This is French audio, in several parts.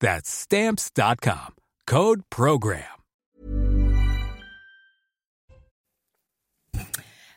That's stamps.com. Code Program.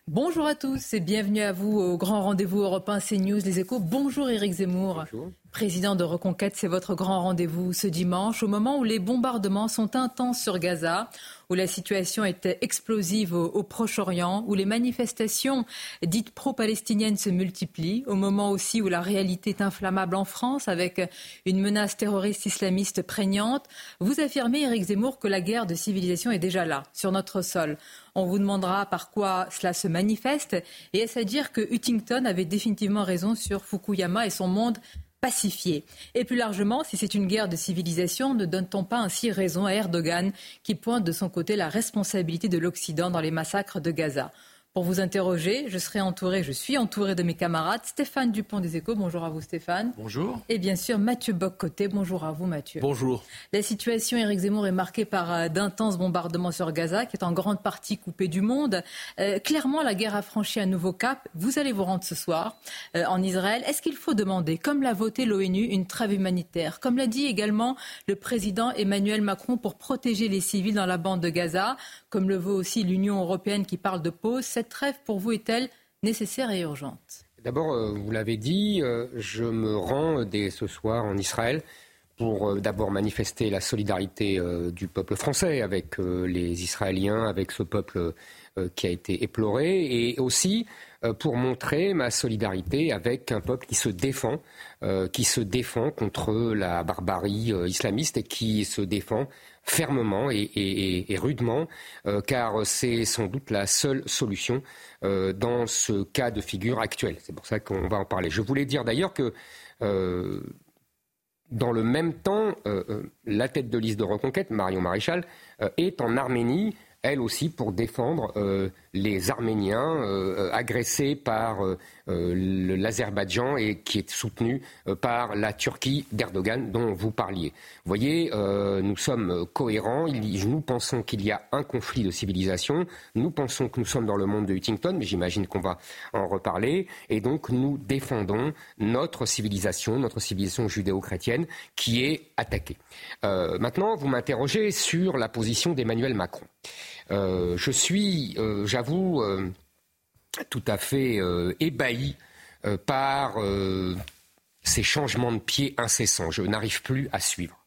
Bonjour à tous et bienvenue à vous au grand rendez-vous européen CNews Les Échos. Bonjour Éric Zemmour. Bonjour. Président de Reconquête, c'est votre grand rendez-vous ce dimanche, au moment où les bombardements sont intenses sur Gaza, où la situation était explosive au, Proche-Orient, où les manifestations dites pro-palestiniennes se multiplient, au moment aussi où la réalité est inflammable en France, avec une menace terroriste islamiste prégnante. Vous affirmez, Éric Zemmour, que la guerre de civilisation est déjà là, sur notre sol. On vous demandera par quoi cela se manifeste. Et est-ce à dire que Huntington avait définitivement raison sur Fukuyama et son monde pacifié. Et plus largement, si c'est une guerre de civilisation, ne donne-t-on pas ainsi raison à Erdogan qui pointe de son côté la responsabilité de l'Occident dans les massacres de Gaza? Pour vous interroger. Je serai entouré, je suis entouré de mes camarades. Stéphane Dupont des Échos, bonjour à vous Stéphane. Bonjour. Et bien sûr Mathieu Boccoté, bonjour à vous Mathieu. Bonjour. La situation, Éric Zemmour, est marquée par euh, d'intenses bombardements sur Gaza, qui est en grande partie coupé du monde. Euh, clairement, la guerre a franchi un nouveau cap. Vous allez vous rendre ce soir euh, en Israël. Est-ce qu'il faut demander, comme l'a voté l'ONU, une trêve humanitaire? Comme l'a dit également le président Emmanuel Macron pour protéger les civils dans la bande de Gaza, comme le veut aussi l'Union européenne qui parle de pause cette trêve pour vous est-elle nécessaire et urgente? D'abord, euh, vous l'avez dit, euh, je me rends dès ce soir en Israël pour euh, d'abord manifester la solidarité du peuple français avec les Israéliens, avec ce peuple qui a été éploré, et aussi pour montrer ma solidarité avec un peuple qui se défend, qui se défend contre la barbarie islamiste et qui se défend fermement et, rudement, euh, car c'est sans doute la seule solution euh, dans ce cas de figure actuel. C'est pour ça qu'on va en parler. Je voulais dire d'ailleurs que euh, dans le même temps, la tête de liste de reconquête, Marion Maréchal, est en Arménie elle aussi pour défendre euh, les Arméniens euh, agressés par euh, l'Azerbaïdjan et qui est soutenu par la Turquie d'Erdogan dont vous parliez. Vous voyez, nous sommes cohérents. nous pensons qu'il y a un conflit de civilisation. Nous pensons que nous sommes dans le monde de Huntington, mais j'imagine qu'on va en reparler. Et donc nous défendons notre civilisation, notre civilisation judéo-chrétienne qui est attaquée. maintenant, vous m'interrogez sur la position d'Emmanuel Macron. Euh, je suis, euh, j'avoue, euh, tout à fait ébahi par ces changements de pied incessants. Je n'arrive plus à suivre.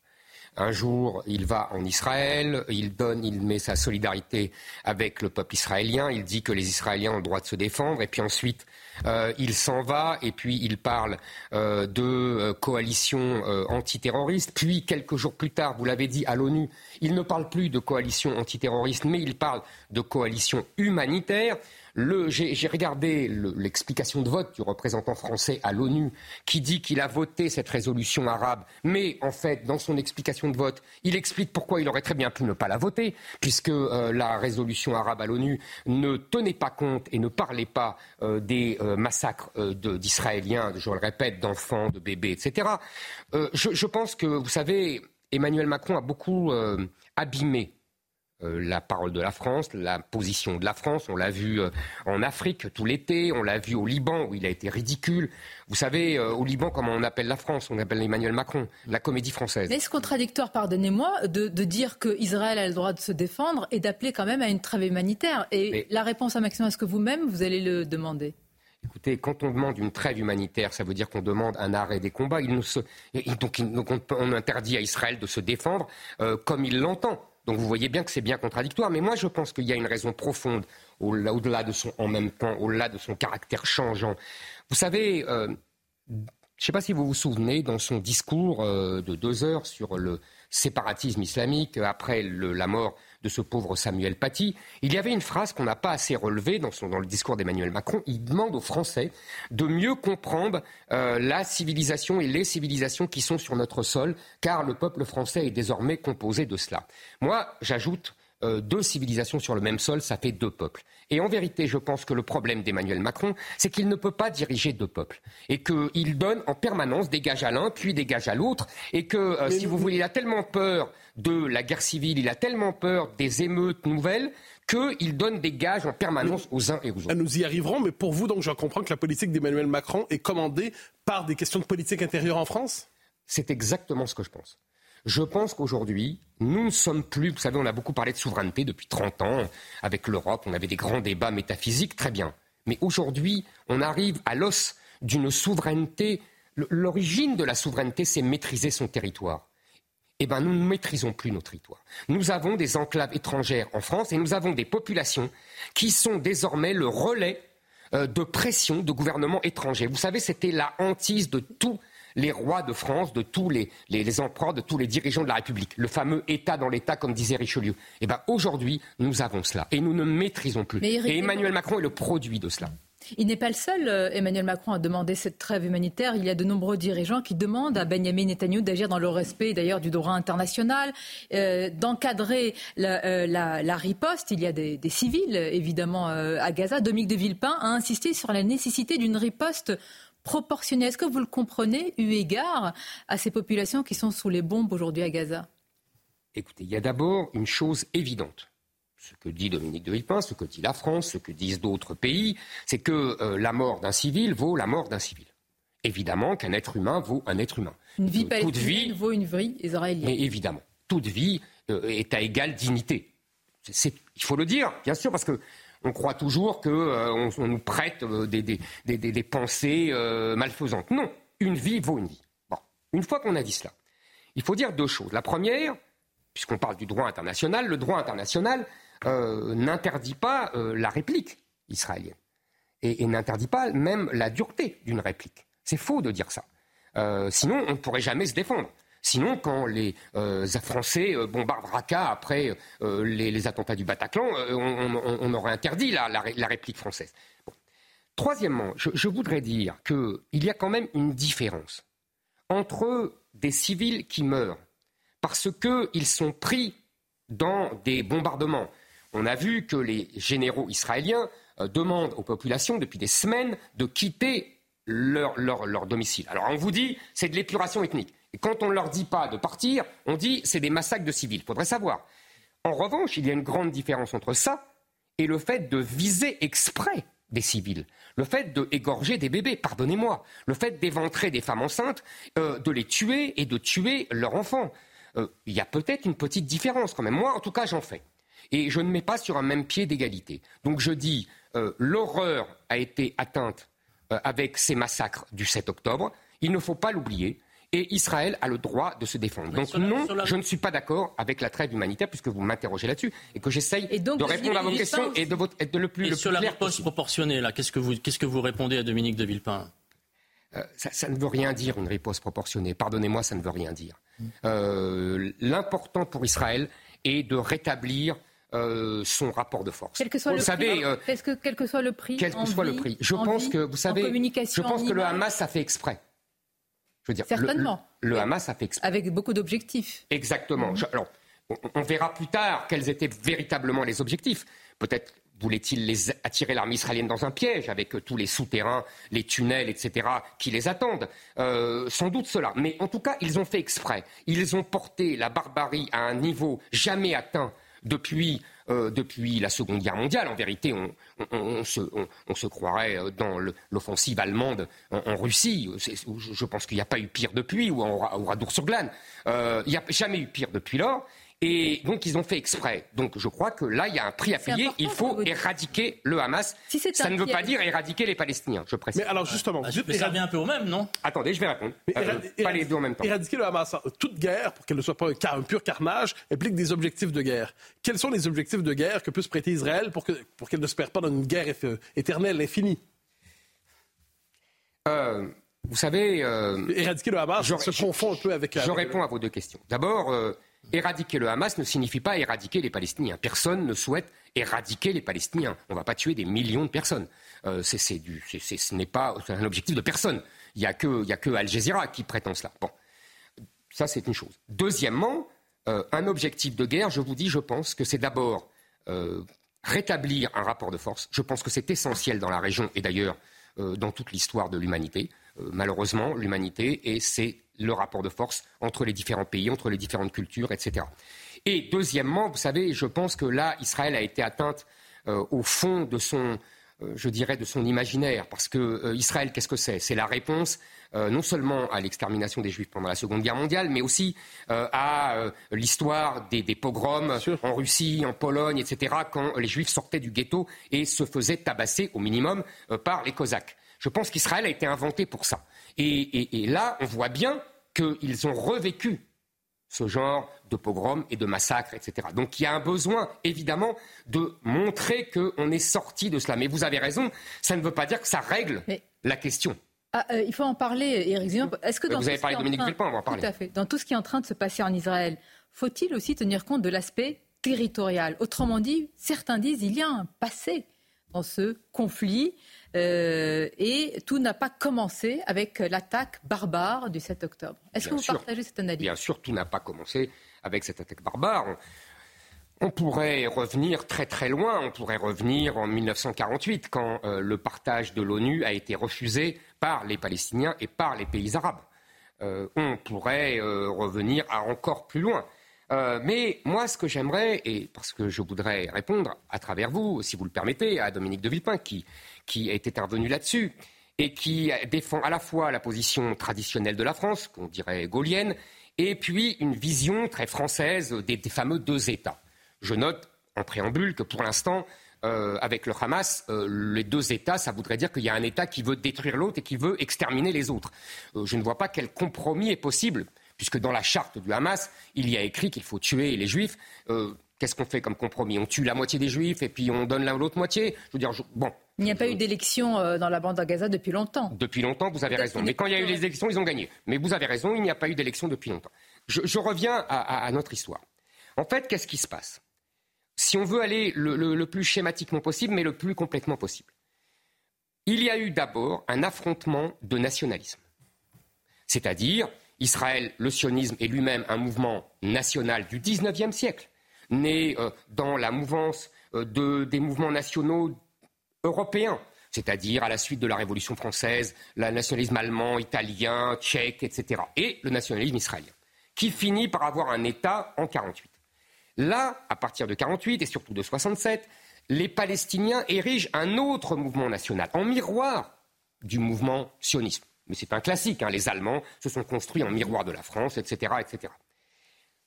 Un jour, il va en Israël, il donne, il met sa solidarité avec le peuple israélien, il dit que les Israéliens ont le droit de se défendre, et puis ensuite, euh, il s'en va, et puis il parle euh, de euh, coalition antiterroriste. Puis, quelques jours plus tard, vous l'avez dit, à l'ONU, il ne parle plus de coalition antiterroriste, mais il parle de coalition humanitaire. J'ai regardé l'explication de vote du représentant français à l'ONU qui dit qu'il a voté cette résolution arabe, mais en fait, dans son explication de vote, il explique pourquoi il aurait très bien pu ne pas la voter, puisque euh, la résolution arabe à l'ONU ne tenait pas compte et ne parlait pas euh, des euh, massacres d'Israéliens, je le répète, d'enfants, de bébés, etc. Je, pense que, vous savez, Emmanuel Macron a beaucoup abîmé la parole de la France, la position de la France. On l'a vu euh, en Afrique tout l'été, on l'a vu au Liban où il a été ridicule. Vous savez, euh, au Liban, comment on appelle la France? On appelle Emmanuel Macron, la comédie française. Est-ce contradictoire, pardonnez-moi, de, dire qu'Israël a le droit de se défendre et d'appeler quand même à une trêve humanitaire? Et la réponse à Maxime, est-ce que vous-même, vous allez le demander? Écoutez, quand on demande une trêve humanitaire, ça veut dire qu'on demande un arrêt des combats. Il donc, on interdit à Israël de se défendre comme il l'entend. Donc vous voyez bien que c'est bien contradictoire. Mais moi, je pense qu'il y a une raison profonde au-delà de son en même temps, au-delà de son caractère changeant. Vous savez, euh, je ne sais pas si vous vous souvenez, dans son discours euh, de deux heures sur le séparatisme islamique, après la mort de ce pauvre Samuel Paty, il y avait une phrase qu'on n'a pas assez relevée dans, le discours d'Emmanuel Macron. Il demande aux Français de mieux comprendre euh, la civilisation et les civilisations qui sont sur notre sol, car le peuple français est désormais composé de cela. Moi, j'ajoute euh, deux civilisations sur le même sol, ça fait deux peuples. Et en vérité, je pense que le problème d'Emmanuel Macron, c'est qu'il ne peut pas diriger deux peuples. Et qu'il donne en permanence des gages à l'un, puis des gages à l'autre. Et que, euh, si vous voulez, il a tellement peur de la guerre civile, il a tellement peur des émeutes nouvelles, qu'il donne des gages en permanence aux uns et aux autres. Nous y arriverons, mais pour vous, donc, je comprends que la politique d'Emmanuel Macron est commandée par des questions de politique intérieure en France? C'est exactement ce que je pense. Je pense qu'aujourd'hui, nous ne sommes plus, vous savez, on a beaucoup parlé de souveraineté depuis 30 ans, avec l'Europe, on avait des grands débats métaphysiques, très bien. Mais aujourd'hui, on arrive à l'os d'une souveraineté. L'origine de la souveraineté, c'est maîtriser son territoire. Eh bien, nous ne maîtrisons plus nos territoires. Nous avons des enclaves étrangères en France et nous avons des populations qui sont désormais le relais euh, de pression de gouvernements étrangers. Vous savez, c'était la hantise de tout les rois de France, de tous les, empereurs, de tous les dirigeants de la République. Le fameux État dans l'État, comme disait Richelieu. Eh bien, aujourd'hui, nous avons cela. Et nous ne maîtrisons plus. et Emmanuel Macron est le produit de cela. Il n'est pas le seul, euh, Emmanuel Macron, à demander cette trêve humanitaire. Il y a de nombreux dirigeants qui demandent à Benjamin Netanyahu d'agir dans le respect d'ailleurs du droit international, euh, d'encadrer euh, la, riposte. Il y a des, civils, évidemment, à Gaza. Dominique de Villepin a insisté sur la nécessité d'une riposte proportionné. Est-ce que vous le comprenez, eu égard à ces populations qui sont sous les bombes aujourd'hui à Gaza? Écoutez, il y a d'abord une chose évidente. Ce que dit Dominique de Villepin, ce que dit la France, ce que disent d'autres pays, c'est que euh, la mort d'un civil vaut la mort d'un civil. Évidemment qu'un être humain vaut un être humain. Une vie palestinienne vaut une vie israélienne. Mais évidemment, toute vie euh, est à égale dignité. il faut le dire, bien sûr, parce que on croit toujours qu'on euh, nous prête euh, des, pensées euh, malfaisantes. Non, une vie vaut une vie. Bon, une fois qu'on a dit cela, il faut dire deux choses. La première, puisqu'on parle du droit international, le droit international n'interdit pas la réplique israélienne et, n'interdit pas même la dureté d'une réplique. C'est faux de dire ça. sinon, on ne pourrait jamais se défendre. Sinon, quand les euh, Français euh, bombardent Raqqa après euh, les, attentats du Bataclan, on, aurait interdit la, réplique française. Troisièmement, je, voudrais dire qu'il y a quand même une différence entre des civils qui meurent parce qu'ils sont pris dans des bombardements. On a vu que les généraux israéliens demandent aux populations depuis des semaines de quitter leur, domicile. Alors on vous dit c'est de l'épuration ethnique. Quand on ne leur dit pas de partir, on dit c'est des massacres de civils. Il faudrait savoir. En revanche, il y a une grande différence entre ça et le fait de viser exprès des civils, le fait d'égorger des bébés, pardonnez-moi, le fait d'éventrer des femmes enceintes, euh, de les tuer et de tuer leurs enfants. Euh, il y a peut-être une petite différence quand même. Moi, en tout cas, j'en fais. Et je ne mets pas sur un même pied d'égalité. Donc je dis, euh, l'horreur a été atteinte avec ces massacres du 7 octobre. Il ne faut pas l'oublier et Israël a le droit de se défendre. Donc non, je ne suis pas d'accord avec la trêve humanitaire puisque vous m'interrogez là-dessus et que j'essaye de répondre à vos questions et de, votre, de le plus, et sur la réponse proportionnée, là, qu'est-ce que vous, qu'est-ce que vous répondez à Dominique de Villepin? Euh, ça, ne veut rien dire une riposte proportionnée. Pardonnez-moi, ça ne veut rien dire. Euh, l'important pour Israël est de rétablir euh, son rapport de force. Quel que soit le prix. Est-ce que quel que soit le prix. Quel que soit le prix. Je pense que vous savez. Je pense que le Hamas a fait exprès. Certainement. Le, Hamas a fait exprès. Avec beaucoup d'objectifs. Exactement. Mhm. alors, on, verra plus tard quels étaient véritablement les objectifs. Peut-être voulait-il les attirer l'armée israélienne dans un piège avec euh, tous les souterrains, les tunnels, etc., qui les attendent. Euh, sans doute cela. Mais en tout cas, ils ont fait exprès. Ils ont porté la barbarie à un niveau jamais atteint depuis euh, depuis la Seconde Guerre mondiale. En vérité, on, se, croirait euh, dans l'offensive allemande en, Russie. Je pense qu'il n'y a pas eu pire depuis, ou à Oradour-sur-Glane. Euh, il n'y a jamais eu pire depuis lors. Et donc, ils ont fait exprès. Donc, je crois que là, il y a un prix à payer. Il faut éradiquer le Hamas. ça ne veut pas dire éradiquer les Palestiniens, je précise. Mais alors, justement, ah, ça revient un peu au même, non? Attendez, je vais répondre. Euh, pas les deux en même temps. Éradiquer le Hamas, toute guerre, pour qu'elle ne soit pas un, pur carnage, implique des objectifs de guerre. Quels sont les objectifs de guerre que peut se prêter Israël pour qu'elle pour ne se perde pas dans une guerre éternelle, infinie? Euh, vous savez. Euh, éradiquer le Hamas, je, se confond un peu avec. Je réponds à vos deux questions. D'abord, euh, éradiquer le Hamas ne signifie pas éradiquer les Palestiniens. Personne ne souhaite éradiquer les Palestiniens. On ne va pas tuer des millions de personnes. c'est, du, ce n'est pas un objectif de personne. Il n'y a, que, a que Al Jazeera qui prétend cela. Bon, ça c'est une chose. Deuxièmement, un objectif de guerre, je vous dis, je pense que c'est d'abord rétablir un rapport de force. Je pense que c'est essentiel dans la région et d'ailleurs dans toute l'histoire de l'humanité. Euh, malheureusement, l'humanité, et c'est le rapport de force entre les différents pays, entre les différentes cultures, etc. Et deuxièmement, vous savez, je pense que là, Israël a été atteinte euh, au fond de son, euh, je dirais, de son imaginaire, parce que Israël, qu'est-ce que c'est? C'est la réponse non seulement à l'extermination des Juifs pendant la Seconde Guerre mondiale, mais aussi à l'histoire des, des, pogroms en Russie, en Pologne, etc., quand les Juifs sortaient du ghetto et se faisaient tabasser au minimum par les Cosaques. Je pense qu'Israël a été inventé pour ça. Et, là, on voit bien qu'ils ont revécu ce genre de pogrom et de massacres, etc. Donc il y a un besoin, évidemment, de montrer qu'on est sorti de cela. Mais vous avez raison, ça ne veut pas dire que ça règle la question. Ah, euh, il faut en parler, Éric Est-ce que dans vous avez parlé de Dominique Villepin, on va en parler. Tout à fait. Dans tout ce qui est en train de se passer en Israël, faut-il aussi tenir compte de l'aspect territorial? Autrement dit, certains disent qu'il y a un passé dans ce conflit. Euh, et tout n'a pas commencé avec l'attaque barbare du 7 octobre. Est-ce que vous partagez cette analyse? Bien sûr, tout n'a pas commencé avec cette attaque barbare. On, pourrait revenir très très loin, on pourrait revenir en 1948 quand euh, le partage de l'ONU a été refusé par les Palestiniens et par les pays arabes. Euh, on pourrait revenir à encore plus loin. Mais moi, ce que j'aimerais, et parce que je voudrais répondre à travers vous, si vous le permettez, à Dominique de Villepin, qui est intervenu là-dessus et qui défend à la fois la position traditionnelle de la France, qu'on dirait gaulienne, et puis une vision très française des, fameux deux États. Je note en préambule que pour l'instant, euh, avec le Hamas, euh, les deux États, ça voudrait dire qu'il y a un État qui veut détruire l'autre et qui veut exterminer les autres. Euh, je ne vois pas quel compromis est possible, puisque dans la charte du Hamas, il y a écrit qu'il faut tuer les Juifs. Qu'est-ce qu'on fait comme compromis? On tue la moitié des Juifs et puis on donne l'autre moitié? Je veux dire, bon, il n'y a pas eu d'élection euh, dans la bande à Gaza depuis longtemps. Depuis longtemps, vous avez raison. Mais quand il y a eu les élections, ils ont gagné. Mais vous avez raison, il n'y a pas eu d'élection depuis longtemps. Je, reviens à, notre histoire. En fait, qu'est-ce qui se passe? Si on veut aller le, plus schématiquement possible, mais le plus complètement possible. Il y a eu d'abord un affrontement de nationalisme. C'est-à-dire, Israël, le sionisme est lui-même un mouvement national du XIXe siècle, né euh, dans la mouvance euh, de, des mouvements nationaux européen, c'est-à-dire à la suite de la Révolution française, le nationalisme allemand, italien, tchèque, etc., et le nationalisme israélien, qui finit par avoir un État en 48. Là, à partir de 48 et surtout de 67, les Palestiniens érigent un autre mouvement national, en miroir du mouvement sionisme. Mais c'est un classique, hein, les Allemands se sont construits en miroir de la France, etc. etc.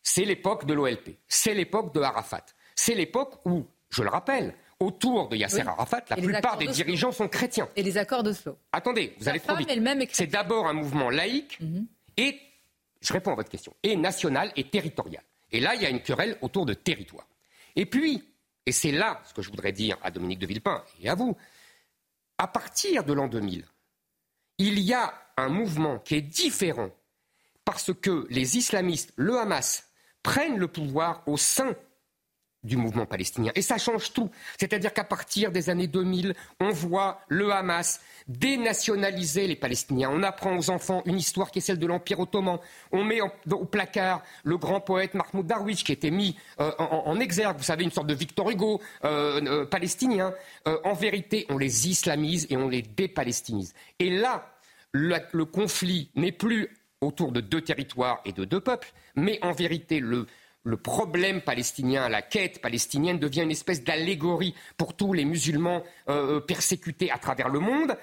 C'est l'époque de l'OLP, c'est l'époque de Arafat, c'est l'époque où, je le rappelle, autour de Yasser Arafat, la plupart des dirigeants sont chrétiens. Et les accords d'Oslo. Attendez, vous allez trop vite. C'est d'abord un mouvement laïque mhm. et, je réponds à votre question, et national et territorial. Et là, il y a une querelle autour de territoire. Et puis, et c'est là ce que je voudrais dire à Dominique de Villepin et à vous, à partir de l'an 2000, il y a un mouvement qui est différent parce que les islamistes, le Hamas, prennent le pouvoir au sein du mouvement palestinien. Et ça change tout. C'est-à-dire qu'à partir des années 2000, on voit le Hamas dénationaliser les Palestiniens. On apprend aux enfants une histoire qui est celle de l'Empire ottoman. On met au placard le grand poète Mahmoud Darwish qui était mis euh, en, exergue, vous savez, une sorte de Victor Hugo euh, euh, palestinien. en vérité, on les islamise et on les dépalestinise. Et là, le conflit n'est plus autour de deux territoires et de deux peuples, mais en vérité, le, le problème palestinien, la quête palestinienne devient une espèce d'allégorie pour tous les musulmans euh, euh, persécutés à travers le monde.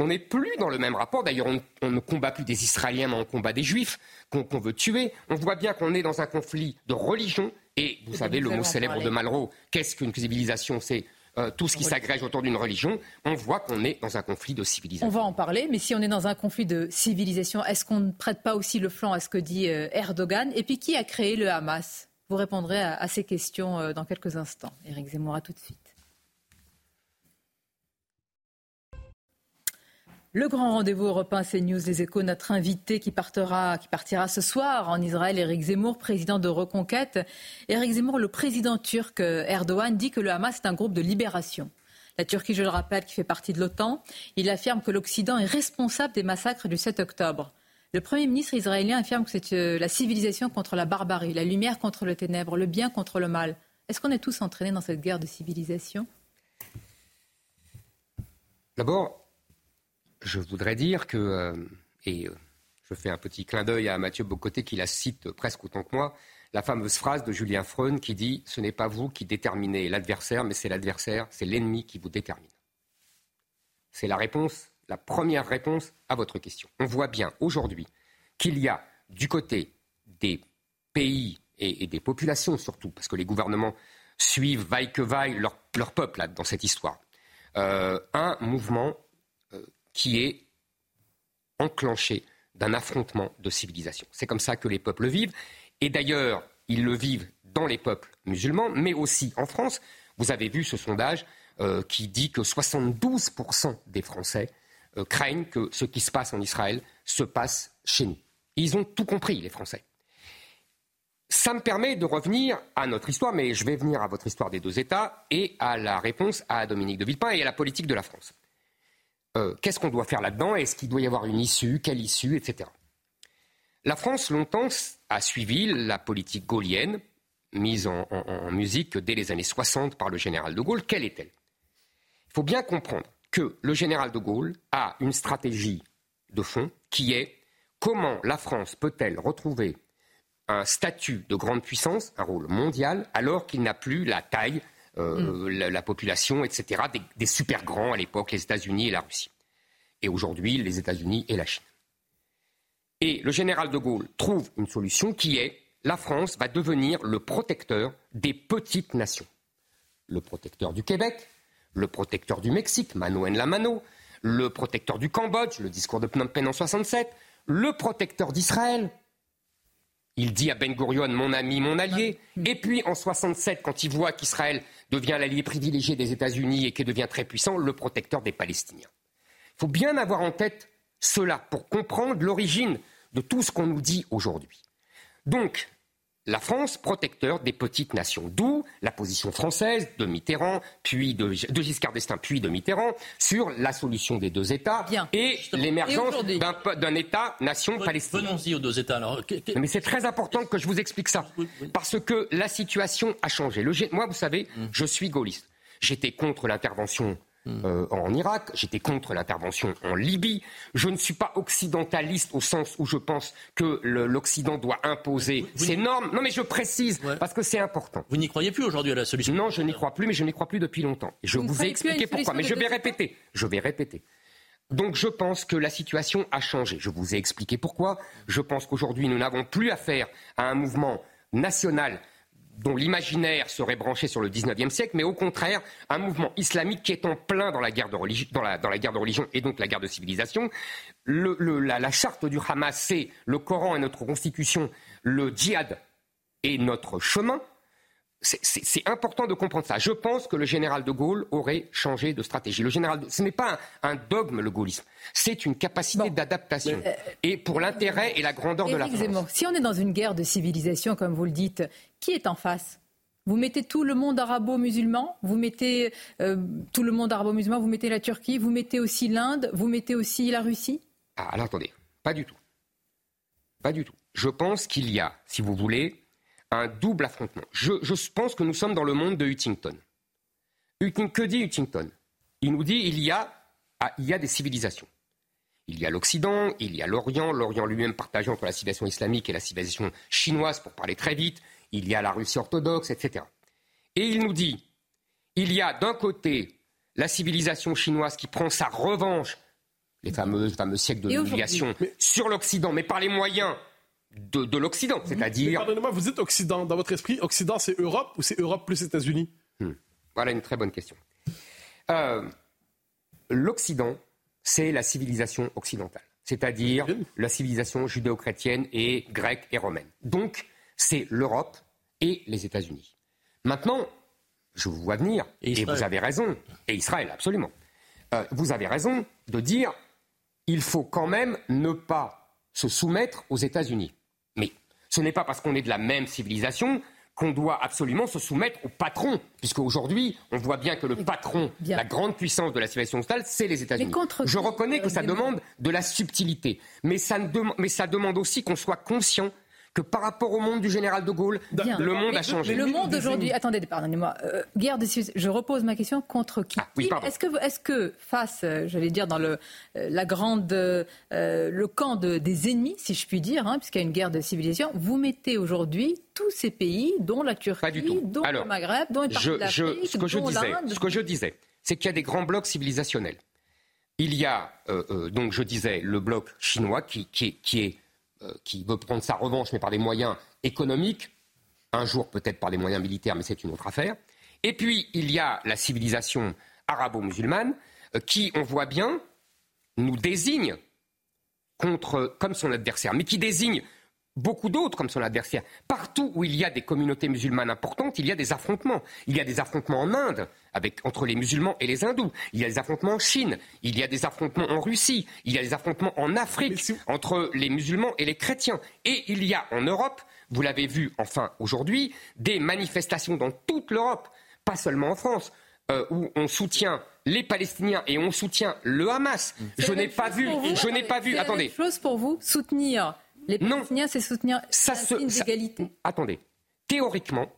On n'est plus dans le même rapport. D'ailleurs, on, ne combat plus des Israéliens, mais on combat des Juifs qu'on veut tuer. On voit bien qu'on est dans un conflit de religion. Et vous savez, le mot célèbre de Malraux, qu'est-ce qu'une civilisation C'est euh, tout ce qui s'agrège autour d'une religion, on voit qu'on est dans un conflit de civilisation. On va en parler, mais si on est dans un conflit de civilisation, est-ce qu'on ne prête pas aussi le flanc à ce que dit euh, Erdogan? Et puis qui a créé le Hamas? Vous répondrez à, ces questions euh, dans quelques instants. Éric Zemmour, à tout de suite. Le grand rendez-vous européen CNews Les Échos, notre invité qui, partira, qui partira ce soir en Israël, Éric Zemmour, président de Reconquête. Éric Zemmour, le président turc Erdogan, dit que le Hamas est un groupe de libération. La Turquie, je le rappelle, qui fait partie de l'OTAN, il affirme que l'Occident est responsable des massacres du 7 octobre. Le Premier ministre israélien affirme que c'est euh, la civilisation contre la barbarie, la lumière contre le ténèbre, le bien contre le mal. Est-ce qu'on est tous entraînés dans cette guerre de civilisation? D'abord, je voudrais dire que, euh, et euh, je fais un petit clin d'œil à Mathieu Bocoté qui la cite presque autant que moi, la fameuse phrase de Julien Freund qui dit Ce n'est pas vous qui déterminez l'adversaire, mais c'est l'adversaire, c'est l'ennemi qui vous détermine. C'est la réponse, la première réponse à votre question. On voit bien aujourd'hui qu'il y a du côté des pays et, des populations surtout, parce que les gouvernements suivent vaille que vaille leur, peuple dans cette histoire, euh, un mouvement qui est enclenché d'un affrontement de civilisation. C'est comme ça que les peuples vivent. Et d'ailleurs, ils le vivent dans les peuples musulmans, mais aussi en France. Vous avez vu ce sondage euh, qui dit que 72% des Français euh, craignent que ce qui se passe en Israël se passe chez nous. Ils ont tout compris, les Français. Ça me permet de revenir à notre histoire, mais je vais venir à votre histoire des deux États et à la réponse à Dominique de Villepin et à la politique de la France. Euh, qu'est-ce qu'on doit faire là-dedans? Est-ce qu'il doit y avoir une issue? Quelle issue? Etc. La France, longtemps, a suivi la politique gaulienne, mise en, musique dès les années 60 par le général de Gaulle. Quelle est-elle? Il faut bien comprendre que le général de Gaulle a une stratégie de fond qui est comment la France peut-elle retrouver un statut de grande puissance, un rôle mondial, alors qu'il n'a plus la taille euh, la, population, etc., des, super grands à l'époque, les États-Unis et la Russie. Et aujourd'hui, les États-Unis et la Chine. Et le général de Gaulle trouve une solution qui est la France va devenir le protecteur des petites nations. Le protecteur du Québec, le protecteur du Mexique, Manoen Lamano, le protecteur du Cambodge, le discours de Phnom Penh en 67, le protecteur d'Israël, il dit à Ben Gurion, mon ami, mon allié. Et puis en 67, quand il voit qu'Israël devient l'allié privilégié des États-Unis et qu'il devient très puissant, le protecteur des Palestiniens. Il faut bien avoir en tête cela pour comprendre l'origine de tout ce qu'on nous dit aujourd'hui. Donc, la France protecteur des petites nations. D'où la position française de Mitterrand, puis de, Giscard d'Estaing, puis de Mitterrand sur la solution des deux États et l'émergence d'un État-nation palestinien. Venons-y aux deux États. Alors. Mais c'est très important que je vous explique ça, parce que la situation a changé. moi, vous savez, hum. je suis gaulliste. J'étais contre l'intervention euh, en Irak, j'étais contre l'intervention en Libye. Je ne suis pas occidentaliste au sens où je pense que l'Occident doit imposer ses normes. Non, mais je précise parce que c'est important. Vous n'y croyez plus aujourd'hui à la solution Non, je n'y crois plus, mais je n'y crois plus depuis longtemps. Et je vous, ai expliqué pourquoi. Mais je vais répéter. Je vais répéter. Donc je pense que la situation a changé. Je vous ai expliqué pourquoi. Je pense qu'aujourd'hui, nous n'avons plus affaire à un mouvement national dont l'imaginaire serait branché sur le XIXe siècle, mais au contraire, un mouvement islamique qui est en plein dans la guerre de religion, dans la, guerre de religion et donc la guerre de civilisation. la, charte du Hamas, c'est le Coran et notre constitution, le djihad est notre chemin. C'est important de comprendre ça. Je pense que le général de Gaulle aurait changé de stratégie. Le général, ce n'est pas un, dogme le gaullisme, c'est une capacité d'adaptation euh, et pour l'intérêt et la grandeur de la France. Si on est dans une guerre de civilisation, comme vous le dites, qui est en face? Vous mettez tout le monde arabo-musulman, vous mettez euh, tout le monde arabo-musulman, vous mettez la Turquie, vous mettez aussi l'Inde, vous mettez aussi la Russie? Ah, Alors attendez, pas du tout. Pas du tout. Je pense qu'il y a, si vous voulez, un double affrontement. Je, pense que nous sommes dans le monde de Huntington. que dit Huntington? Il nous dit il y a, ah, il y a des civilisations. Il y a l'Occident, il y a l'Orient, l'Orient lui-même partagé entre la civilisation islamique et la civilisation chinoise, pour parler très vite, il y a la Russie orthodoxe, etc. Et il nous dit, il y a d'un côté la civilisation chinoise qui prend sa revanche les fameux, fameux siècles de l'humiliation sur l'Occident, mais par les moyens de, l'Occident, c'est-à-dire... Pardonnez-moi, vous dites Occident. Dans votre esprit, Occident, c'est Europe ou c'est Europe plus États-Unis hmm. Voilà une très bonne question. Euh, L'Occident, c'est la civilisation occidentale, c'est-à-dire la civilisation judéo-chrétienne et grecque et romaine. Donc, c'est l'Europe et les États-Unis. Maintenant, je vous vois venir, et, vous avez raison, et Israël, absolument. Euh, vous avez raison de dire il faut quand même ne pas se soumettre aux États-Unis. Ce n'est pas parce qu'on est de la même civilisation qu'on doit absolument se soumettre au patron, puisque aujourd'hui, on voit bien que le patron, la grande puissance de la civilisation mondiale, c'est les États-Unis. Je reconnais que ça demande de la subtilité, mais ça, mais ça demande aussi qu'on soit conscient que par rapport au monde du général de Gaulle, le monde a changé. le monde d'aujourd'hui, attendez, pardonnez-moi, euh, guerre de je repose ma question contre qui? Ah, Est-ce que, est que face, euh, j'allais dire dans le, euh, la grande, le camp des ennemis, si je puis dire, hein, puisqu'il y a une guerre de civilisation, vous mettez aujourd'hui tous ces pays, dont la Turquie, dont le Maghreb, dont une partie de l'Afrique, ce que je disais, ce que je disais, c'est qu'il y a des grands blocs civilisationnels. Il y a, donc je disais, le bloc chinois qui, qui, qui est euh, qui veut prendre sa revanche, mais par des moyens économiques, un jour peut-être par des moyens militaires, mais c'est une autre affaire. Et puis, il y a la civilisation arabo-musulmane, euh, qui, on voit bien, nous désigne contre, comme son adversaire, mais qui désigne beaucoup d'autres comme son adversaire. Partout où il y a des communautés musulmanes importantes, il y a des affrontements. Il y a des affrontements en Inde avec, entre les musulmans et les hindous. Il y a des affrontements en Chine. Il y a des affrontements en Russie. Il y a des affrontements en Afrique entre les musulmans et les chrétiens. Et il y a en Europe, vous l'avez vu enfin aujourd'hui, des manifestations dans toute l'Europe, pas seulement en France. Euh, où on soutient les Palestiniens et on soutient le Hamas. Je n'ai pas vu, je n'ai pas vu. Attendez. chose pour vous, soutenir les Palestiniens, c'est soutenir ça Attendez. Théoriquement,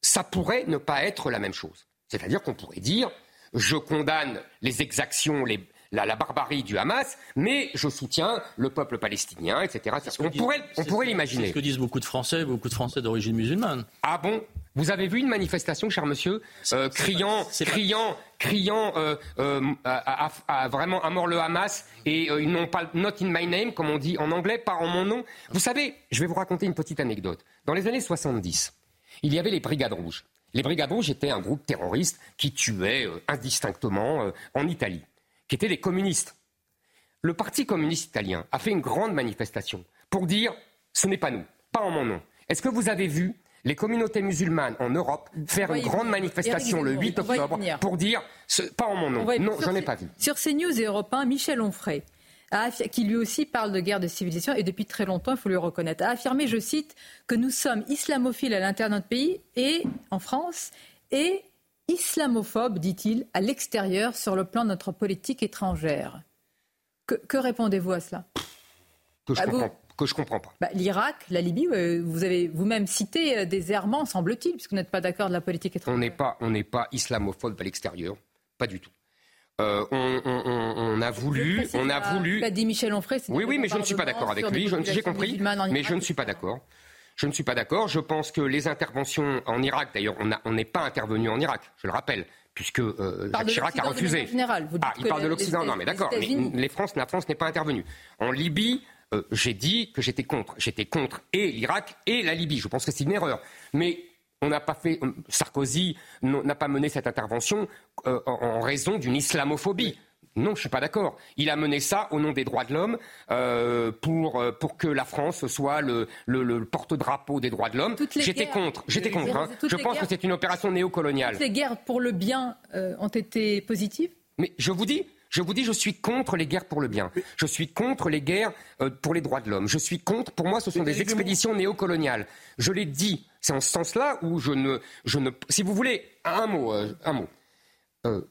ça pourrait ne pas être la même chose. C'est-à-dire qu'on pourrait dire je condamne les exactions, la, barbarie du Hamas, mais je soutiens le peuple palestinien, etc. On pourrait, on pourrait l'imaginer. C'est ce que disent beaucoup de Français, beaucoup de Français d'origine musulmane. Ah bon? Vous avez vu une manifestation, cher monsieur, euh, criant, criant, criant euh, euh, à, vraiment à mort le Hamas et ils n'ont pas not in my name, comme on dit en anglais, pas en mon nom. Vous savez, je vais vous raconter une petite anecdote. Dans les années 70, il y avait les Brigades Rouges. Les Brigades Rouges étaient un groupe terroriste qui tuait indistinctement en Italie, qui étaient des communistes. Le Parti communiste italien a fait une grande manifestation pour dire ce n'est pas nous, pas en mon nom. Est-ce que vous avez vu les communautés musulmanes en Europe faire une grande manifestation le 8 octobre pour dire pas en mon nom Non, j'en ai pas vu. Sur CNews et Europe 1, Michel Onfray qui lui aussi parle de guerre de civilisation et depuis très longtemps, il faut lui reconnaître, a affirmé, je cite, que nous sommes islamophiles à l'intérieur de notre pays et en France et islamophobes, dit-il, à l'extérieur sur le plan de notre politique étrangère. Que, répondez-vous à cela? Que je, bah, comprends, que je comprends pas. Bah, L'Irak, la Libye, vous avez vous-même cité euh, des errements, semble-t-il, puisque vous n'êtes pas d'accord de la politique étrangère. On n'est pas, on pas islamophobe à l'extérieur, pas du tout. Euh, on, a voulu, on a voulu. L'a dit Michel Onfray. Oui, oui, mais je ne suis pas d'accord avec lui. J'ai compris, mais je ne suis pas d'accord. Je ne suis pas d'accord. Je pense que les interventions en Irak, d'ailleurs, on n'est pas intervenu en Irak, je le rappelle, puisque euh, Jacques Chirac a refusé. Général, vous ah, il parle de l'Occident, non, mais d'accord. Mais les France, la France n'est pas intervenue. En Libye, euh, j'ai dit que j'étais contre. J'étais contre et l'Irak et la Libye. Je pense que c'est une erreur. Mais on n'a pas fait, Sarkozy n'a pas mené cette intervention euh, en raison d'une islamophobie. Non, je ne suis pas d'accord. Il a mené ça au nom des droits de l'homme euh, pour, euh, pour que la France soit le, porte-drapeau des droits de l'homme. J'étais contre. J'étais contre. Hein. Je pense que c'est une opération néocoloniale. Toutes les guerres pour le bien ont été positives? Mais je vous dis, je vous dis, je suis contre les guerres pour le bien. Je suis contre les guerres pour les droits de l'homme. Je suis contre, pour moi, ce sont des expéditions néocoloniales. Je l'ai dit. C'est en ce sens-là où je ne, je ne, si vous voulez, un mot, euh, un mot. Euh,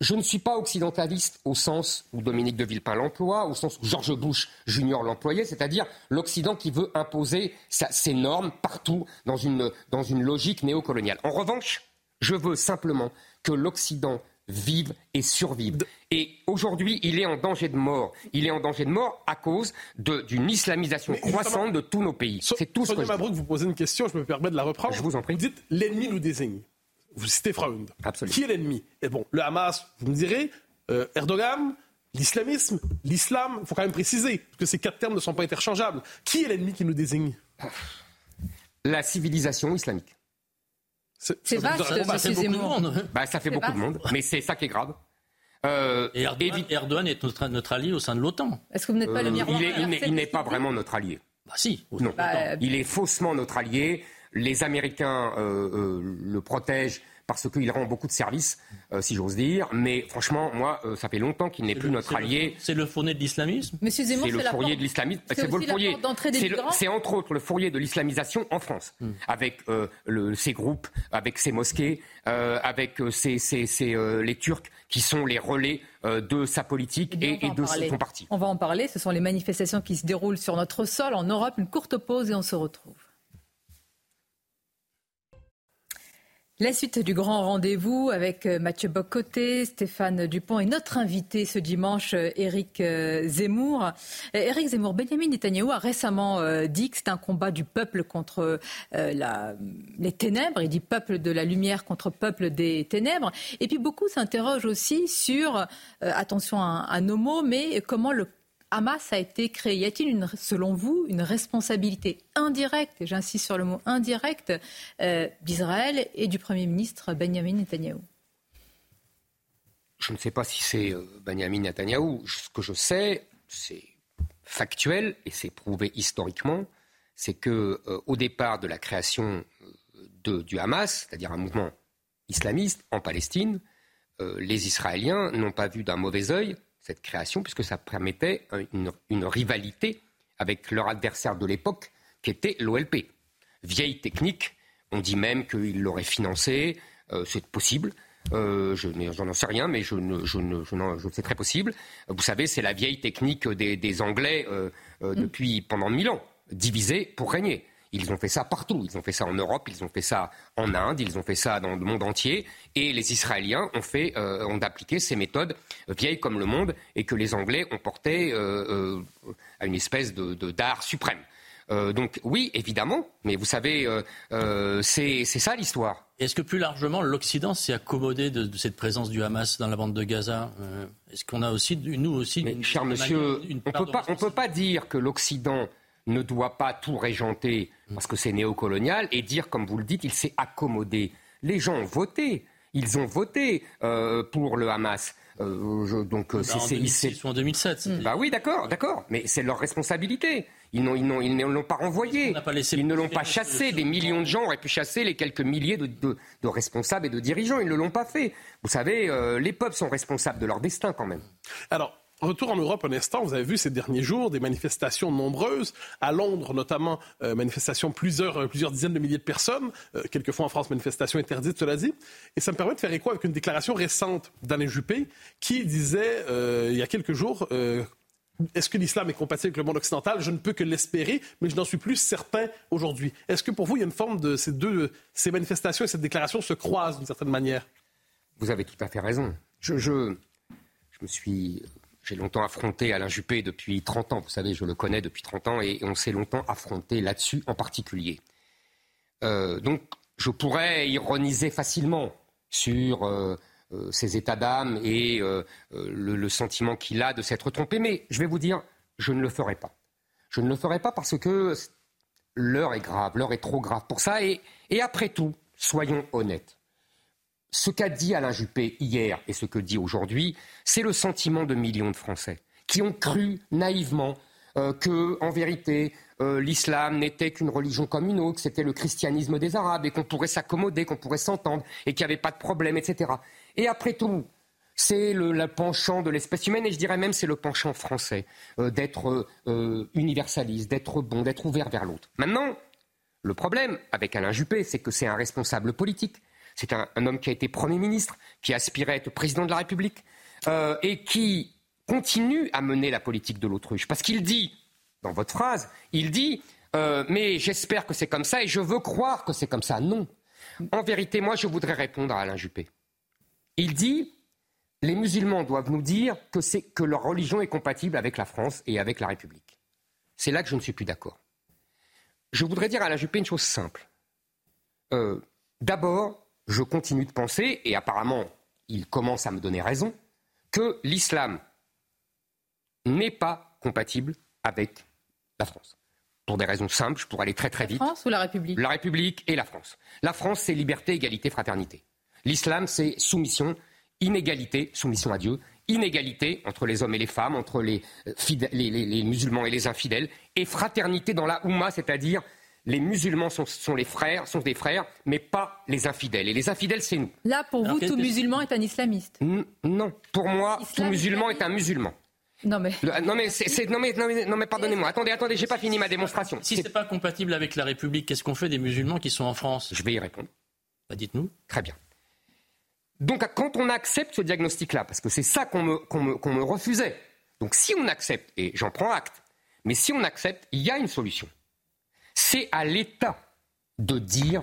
je ne suis pas occidentaliste au sens où Dominique de Villepin l'emploie, au sens où George Bush Junior l'employait, c'est-à-dire l'Occident qui veut imposer ses normes partout dans une, dans une logique néocoloniale. En revanche, je veux simplement que l'Occident vive et survive. Et aujourd'hui, il est en danger de mort. Il est en danger de mort à cause d'une islamisation croissante de tous nos pays. C'est tout ce que Mabrouk, vous posez une question, je me permets de la reprendre. Je vous en prie. Vous dites l'ennemi nous désigne. Vous citez Freund. Absolument. Qui est l'ennemi? Et bon, le Hamas, vous me direz, euh, Erdogan, l'islamisme, l'islam, il faut quand même préciser, que ces quatre termes ne sont pas interchangeables. Qui est l'ennemi qui nous désigne? La civilisation islamique. C'est vaste, ça fait beaucoup de monde. Bah, ça fait beaucoup de monde, mais c'est ça qui est grave. Euh, et Erdogan, est notre, allié au sein de l'OTAN. Est-ce que vous n'êtes pas le euh, miroir Il n'est pas vraiment notre allié. Bah si. Non. Bah, il est faussement notre allié. Les Américains euh, le protègent parce qu'il rend beaucoup de services, euh, si j'ose dire. Mais franchement, moi, euh, ça fait longtemps qu'il n'est plus notre allié. C'est le fourrier de l'islamisme C'est le fourrier de l'islamisme. C'est le fourrier. C'est entre autres le fourrier de l'islamisation en France, hmm. avec euh, le, ces groupes, avec ces mosquées, avec ces, les Turcs qui sont les relais de sa politique eh et, et de son parti. On va en parler. Ce sont les manifestations qui se déroulent sur notre sol en Europe. Une courte pause et on se retrouve. La suite du grand rendez-vous avec euh, Mathieu Bocoté, Stéphane Dupont et notre invité ce dimanche, euh, Éric euh, Zemmour. Éric Zemmour, Benjamin Netanyahu a récemment dit que c'est un combat du peuple contre les ténèbres. Il dit peuple de la lumière contre peuple des ténèbres. Et puis beaucoup s'interrogent aussi sur, attention à, à nos mots, mais comment le Hamas a été créé. Y a-t-il, selon vous, une responsabilité indirecte, et j'insiste sur le mot indirecte, euh, d'Israël et du Premier ministre Benjamin Netanyahou Je ne sais pas si c'est euh, Benjamin Netanyahou. Ce que je sais, c'est factuel et c'est prouvé historiquement, c'est que euh, au départ de la création du Hamas, c'est-à-dire un mouvement islamiste en Palestine, les Israéliens n'ont pas vu d'un mauvais œil cette création, puisque ça permettait une, rivalité avec leur adversaire de l'époque, qui était l'OLP. Vieille technique, on dit même qu'il l'aurait financé, euh, c'est possible. Euh, je n'en sais rien, mais je, ne, je, ne, je, c'est très possible. Vous savez, c'est la vieille technique des, Anglais euh, euh, mm. depuis pendant mille ans, diviser pour régner. Ils ont fait ça partout. Ils ont fait ça en Europe, ils ont fait ça en Inde, ils ont fait ça dans le monde entier. Et les Israéliens ont, fait, euh, ont appliqué ces méthodes vieilles comme le monde et que les Anglais ont porté euh, euh, à une espèce de, d'art suprême. donc oui, évidemment, mais vous savez, c'est, ça l'histoire. Est-ce que plus largement, l'Occident s'est accommodé de, cette présence du Hamas dans la bande de Gaza Est-ce qu'on a aussi, nous aussi, mais, cher monsieur, on ne peut pas dire que l'Occident ne doit pas tout régenter parce que c'est néocolonial et dire, comme vous le dites, il s'est accommodé. Les gens ont voté. Ils ont voté euh, pour le Hamas. Euh, donc, euh, bah, en 2006 ou en 2007. Bah oui, d'accord, d'accord. Mais c'est leur responsabilité. Ils, n'ont, ils, ils ne l'ont pas renvoyé. ils ne l'ont pas chassé. Des millions de gens auraient pu chasser les quelques milliers de, de, responsables et de dirigeants. Ils ne l'ont pas fait. Vous savez, les peuples sont responsables de leur destin quand même. Alors, Retour en Europe un instant, vous avez vu ces derniers jours des manifestations nombreuses, à Londres notamment, euh, manifestations plusieurs, euh, plusieurs dizaines de milliers de personnes, euh, quelquefois en France, manifestations interdites, cela dit. Et ça me permet de faire écho avec une déclaration récente d'Alain Juppé qui disait il y a quelques jours est-ce que l'islam est compatible avec le monde occidental? Je ne peux que l'espérer, mais je n'en suis plus certain aujourd'hui. Est-ce que pour vous, il y a une forme de ces deux, ces manifestations et cette déclaration se croisent d'une certaine manière? Vous avez tout à fait raison. Je, je, je me suis j'ai longtemps affronté Alain Juppé depuis 30 ans. Vous savez, je le connais depuis 30 ans et on s'est longtemps affronté là-dessus en particulier. Euh, donc, je pourrais ironiser facilement sur euh, euh, ses états d'âme et le, sentiment qu'il a de s'être trompé, mais je vais vous dire, je ne le ferai pas. Je ne le ferai pas parce que l'heure est grave, l'heure est trop grave pour ça. et après tout, soyons honnêtes ce qu'a dit Alain Juppé hier et ce que dit aujourd'hui, c'est le sentiment de millions de Français qui ont cru naïvement euh, que, en vérité, euh, l'islam n'était qu'une religion comme une autre, que c'était le christianisme des Arabes et qu'on pourrait s'accommoder, qu'on pourrait s'entendre et qu'il n'y avait pas de problème, etc. Et après tout, c'est le, penchant de l'espèce humaine et je dirais même c'est le penchant français euh, d'être universaliste, d'être bon, d'être ouvert vers l'autre. Maintenant, le problème avec Alain Juppé, c'est que c'est un responsable politique c'est un, homme qui a été Premier ministre, qui aspirait à être président de la République, euh, et qui continue à mener la politique de l'autruche. Parce qu'il dit, dans votre phrase, il dit euh, Mais j'espère que c'est comme ça et je veux croire que c'est comme ça. Non. En vérité, moi, je voudrais répondre à Alain Juppé. Il dit les musulmans doivent nous dire que, que leur religion est compatible avec la France et avec la République. C'est là que je ne suis plus d'accord. Je voudrais dire à Alain Juppé une chose simple. Euh, d'abord, je continue de penser, et apparemment il commence à me donner raison, que l'islam n'est pas compatible avec la France. Pour des raisons simples, pour aller très très vite. La France ou la République? La République et la France. La France, c'est liberté, égalité, fraternité. L'islam, c'est soumission, inégalité, soumission à Dieu, inégalité entre les hommes et les femmes, entre les, euh, les, musulmans et les infidèles, et fraternité dans la Oumma, c'est-à-dire les musulmans sont, les frères, sont des frères, mais pas les infidèles. Et les infidèles, c'est nous. Là, pour vous, tout musulman est un islamiste Non, pour moi, tout musulman est un musulman. Non mais... non mais, non mais, non mais, pardonnez-moi. Attendez, attendez, j'ai pas fini ma démonstration. Si c'est pas compatible avec la République, qu'est-ce qu'on fait des musulmans qui sont en France? Je vais y répondre. Bah, dites-nous. Très bien. Donc quand on accepte ce diagnostic-là, parce que c'est ça qu'on me, refusait, donc si on accepte, et j'en prends acte, mais si on accepte, il y a une solution. C'est à l'État de dire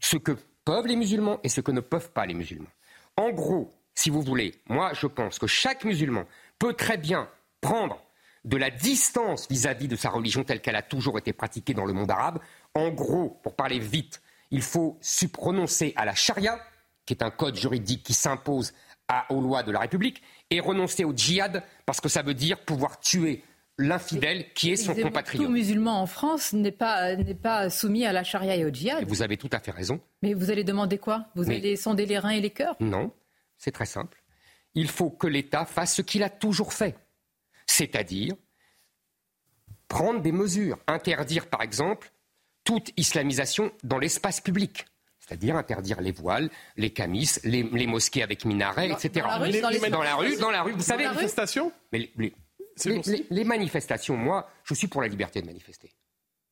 ce que peuvent les musulmans et ce que ne peuvent pas les musulmans. En gros, si vous voulez, moi je pense que chaque musulman peut très bien prendre de la distance vis-à-vis -vis de sa religion telle qu'elle a toujours été pratiquée dans le monde arabe. En gros, pour parler vite, il faut renoncer à la charia, qui est un code juridique qui s'impose aux lois de la République, et renoncer au djihad, parce que ça veut dire pouvoir tuer l'infidèle qui est son compatriote. Tout musulman en France n'est pas, n'est pas soumis à la charia et au djihad. vous avez tout à fait raison. Mais vous allez demander quoi? Vous allez sonder les reins et les cœurs? Non, c'est très simple. Il faut que l'État fasse ce qu'il a toujours fait, c'est-à-dire prendre des mesures, interdire par exemple toute islamisation dans l'espace public c'est-à-dire interdire les voiles, les camis, les, mosquées avec minarets, etc. Dans la rue, dans, la rue, dans la rue, vous savez. Manifestations Mais les, manifestations, moi, je suis pour la liberté de manifester.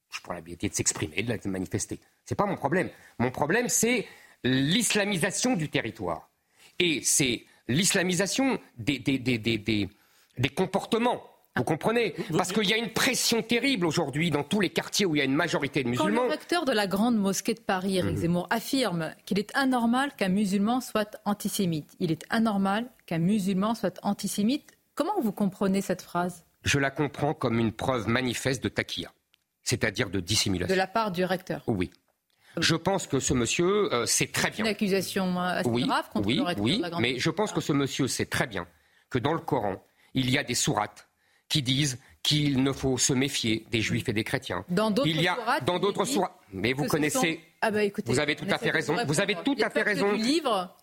Je suis pour la liberté de s'exprimer, de manifester. C'est pas mon problème. Mon problème, c'est l'islamisation du territoire. Et c'est l'islamisation des, des, des, des comportements vous comprenez? Parce qu'il y a une pression terrible aujourd'hui dans tous les quartiers où il y a une majorité de musulmans. Quand le recteur de la grande mosquée de Paris, Eric mhm. Zemmour, affirme qu'il est anormal qu'un musulman soit antisémite, il est anormal qu'un musulman soit antisémite, comment vous comprenez cette phrase? Je la comprends comme une preuve manifeste de taquilla, c'est-à-dire de dissimulation. De la part du recteur Oui. Je pense que ce monsieur euh, sait très bien. Une accusation assez grave contre le recteur de la grande mais je pense que ce monsieur sait très bien que dans le Coran, il y a des sourates qui disent qu'il ne faut se méfier des juifs et des chrétiens. Dans d'autres Il y a dans d'autres sourates, mais vous connaissez. Ah bah écoutez, vous avez tout à fait raison. Vous avez tout à fait raison.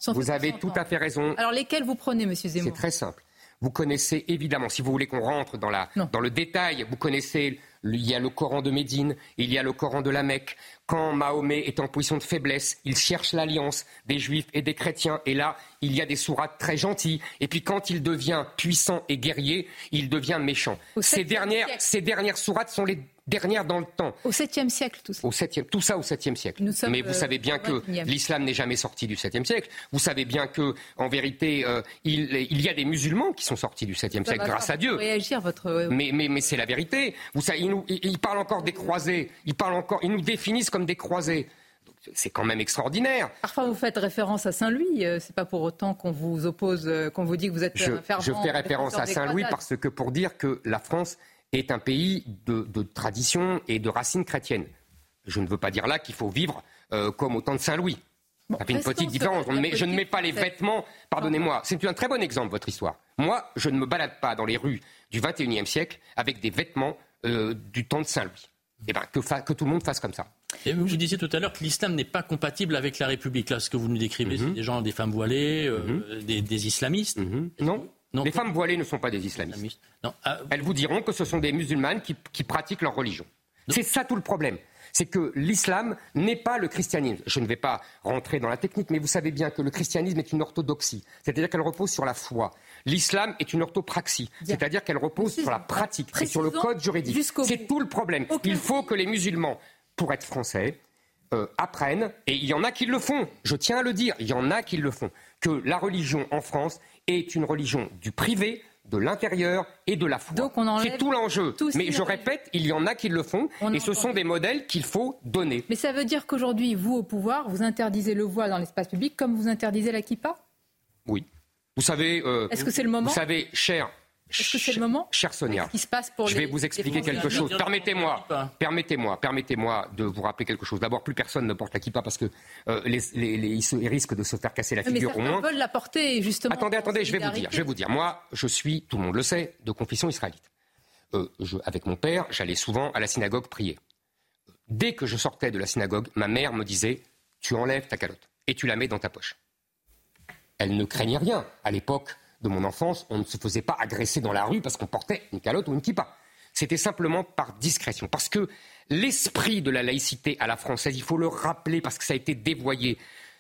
vous avez tout à fait raison. Alors lesquels vous prenez, Monsieur Zemmour? C'est très simple. Vous connaissez évidemment, si vous voulez qu'on rentre dans, la, dans le détail, vous connaissez, il y a le Coran de Médine, il y a le Coran de la Mecque. Quand Mahomet est en position de faiblesse, il cherche l'alliance des juifs et des chrétiens. Et là, il y a des sourates très gentilles. Et puis quand il devient puissant et guerrier, il devient méchant. Ces dernières, ces dernières sourates sont les dernière dans le temps. Au 7e siècle, tout ça. Au 7 tout ça au 7e siècle. Mais vous savez bien que l'islam n'est jamais sorti du 7e siècle. Vous savez bien que, en vérité, euh, il, il, y a des musulmans qui sont sortis du 7e siècle, grâce à Dieu. Réagir votre... Mais, mais, mais c'est la vérité. Vous savez, ils, nous, ils, parlent encore des croisés. Ils parlent encore, ils nous définissent comme des croisés c'est quand même extraordinaire. Parfois, vous faites référence à Saint-Louis. Euh, c'est pas pour autant qu'on vous oppose, euh, qu'on vous dit que vous êtes je, Je fais référence à Saint-Louis parce que pour dire que la France est un pays de, tradition et de racines chrétiennes. Je ne veux pas dire là qu'il faut vivre euh, comme au temps de Saint-Louis. ça fait une petite différence. Mais je ne mets pas les vêtements. Pardonnez-moi, c'est un très bon exemple, votre histoire. Moi, je ne me balade pas dans les rues du XXIe siècle avec des vêtements euh, du temps de Saint-Louis. Eh bien, que, que, tout le monde fasse comme ça. Et vous, vous disiez tout à l'heure que l'islam n'est pas compatible avec la République. Là, ce que vous nous décrivez, c'est mhm. des gens, des femmes voilées, euh, mhm. des, islamistes. Mhm. Non, les femmes voilées ne sont pas des islamistes. Ah, Elles vous diront que ce sont des musulmanes qui, pratiquent leur religion. C'est ça tout le problème. C'est que l'islam n'est pas le christianisme. Je ne vais pas rentrer dans la technique, mais vous savez bien que le christianisme est une orthodoxie. C'est-à-dire qu'elle repose sur la foi. L'islam est une orthopraxie. C'est-à-dire qu'elle repose sur la pratique et sur le code juridique. C'est tout le problème. Il faut que les musulmans, pour être français, euh, apprennent, et il y en a qui le font, je tiens à le dire, il y en a qui le font, que la religion en France est une religion du privé, de l'intérieur et de la foi. C'est tout l'enjeu. Mais je répète, il y en a qui le font et ce sont des modèles qu'il faut donner. Mais ça veut dire qu'aujourd'hui, vous au pouvoir, vous interdisez le voile dans l'espace public comme vous interdisez la kippa? Oui. Vous savez. Euh, Est-ce que c'est le moment? Vous savez, cher Est-ce que c'est le moment Cher Sonia, qui se passe pour je vais vous expliquer quelque chose. Permettez-moi, permettez-moi, permettez-moi de vous rappeler quelque chose. D'abord, plus personne ne porte la kippa parce que euh, les, ils, risquent de se faire casser la figure mais au moins. veulent la porter justement. Attendez, attendez, je vais vous dire, je vais vous dire. Moi, je suis, tout le monde le sait, de confession israélite. Euh, avec mon père, j'allais souvent à la synagogue prier. Dès que je sortais de la synagogue, ma mère me disait Tu enlèves ta calotte et tu la mets dans ta poche. Elle ne craignait rien. À l'époque, de mon enfance, on ne se faisait pas agresser dans la rue parce qu'on portait une calotte ou une kippa. C'était simplement par discrétion. Parce que l'esprit de la laïcité à la française, il faut le rappeler parce que ça a été dévoyé,